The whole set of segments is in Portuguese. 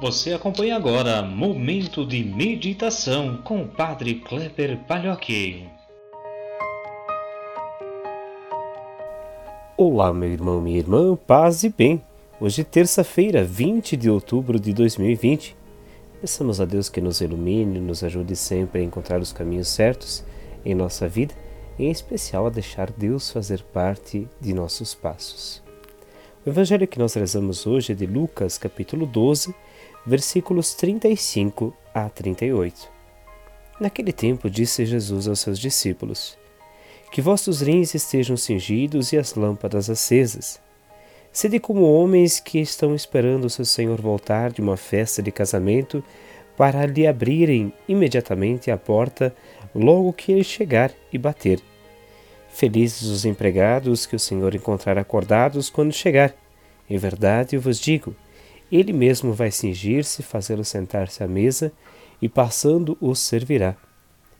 Você acompanha agora Momento de Meditação com o Padre Kleber Palhoque. Olá, meu irmão, minha irmã, paz e bem. Hoje, terça-feira, 20 de outubro de 2020. Peçamos a Deus que nos ilumine, nos ajude sempre a encontrar os caminhos certos em nossa vida em especial, a deixar Deus fazer parte de nossos passos. O evangelho que nós rezamos hoje é de Lucas, capítulo 12, versículos 35 a 38. Naquele tempo disse Jesus aos seus discípulos: Que vossos rins estejam cingidos e as lâmpadas acesas. Sede como homens que estão esperando seu Senhor voltar de uma festa de casamento para lhe abrirem imediatamente a porta logo que ele chegar e bater. Felizes os empregados que o Senhor encontrar acordados quando chegar. Em verdade, eu vos digo, ele mesmo vai cingir-se, fazê-lo sentar-se à mesa e passando os servirá.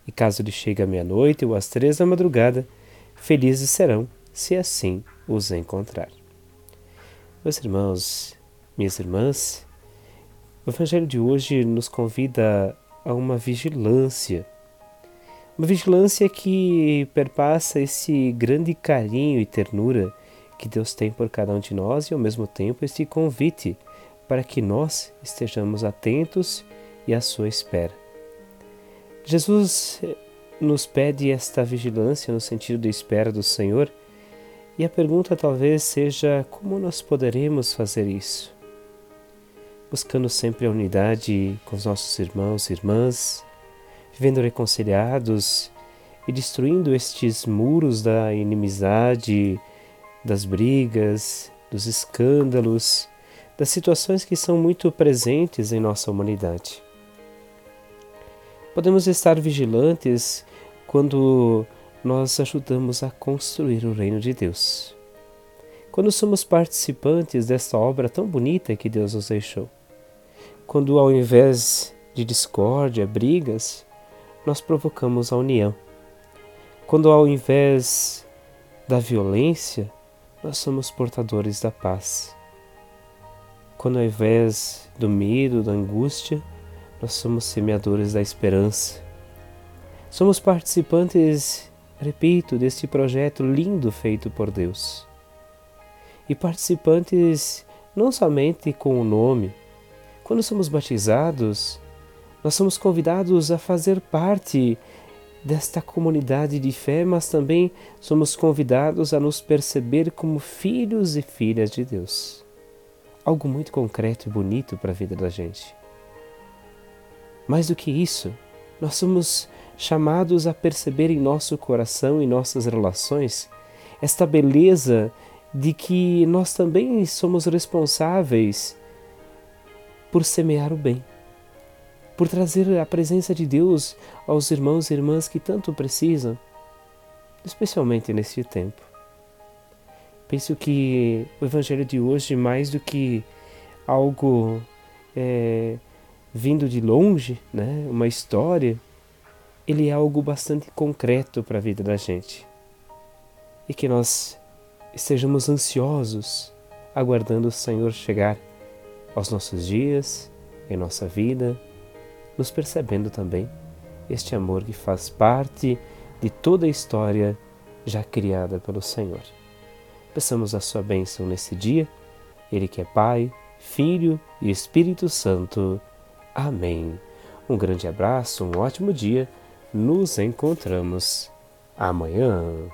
E caso lhe chegue à meia-noite ou às três da madrugada, felizes serão, se assim os encontrar. Meus irmãos, minhas irmãs, o Evangelho de hoje nos convida a uma vigilância. Uma vigilância que perpassa esse grande carinho e ternura que Deus tem por cada um de nós e, ao mesmo tempo, este convite para que nós estejamos atentos e à sua espera. Jesus nos pede esta vigilância no sentido de espera do Senhor, e a pergunta talvez seja como nós poderemos fazer isso? Buscando sempre a unidade com os nossos irmãos e irmãs, vivendo reconciliados e destruindo estes muros da inimizade, das brigas, dos escândalos, das situações que são muito presentes em nossa humanidade. Podemos estar vigilantes quando nós ajudamos a construir o reino de Deus. Quando somos participantes desta obra tão bonita que Deus nos deixou. Quando, ao invés de discórdia, brigas, nós provocamos a união. Quando, ao invés da violência, nós somos portadores da paz. Quando ao invés do medo, da angústia, nós somos semeadores da esperança. Somos participantes, repito, deste projeto lindo feito por Deus. E participantes não somente com o nome. Quando somos batizados, nós somos convidados a fazer parte desta comunidade de fé, mas também somos convidados a nos perceber como filhos e filhas de Deus algo muito concreto e bonito para a vida da gente. Mais do que isso, nós somos chamados a perceber em nosso coração e nossas relações esta beleza de que nós também somos responsáveis por semear o bem, por trazer a presença de Deus aos irmãos e irmãs que tanto precisam, especialmente neste tempo. Penso que o Evangelho de hoje, mais do que algo é, vindo de longe, né, uma história, ele é algo bastante concreto para a vida da gente. E que nós estejamos ansiosos, aguardando o Senhor chegar aos nossos dias, em nossa vida, nos percebendo também este amor que faz parte de toda a história já criada pelo Senhor. Peçamos a sua bênção nesse dia, Ele que é Pai, Filho e Espírito Santo. Amém. Um grande abraço, um ótimo dia. Nos encontramos amanhã.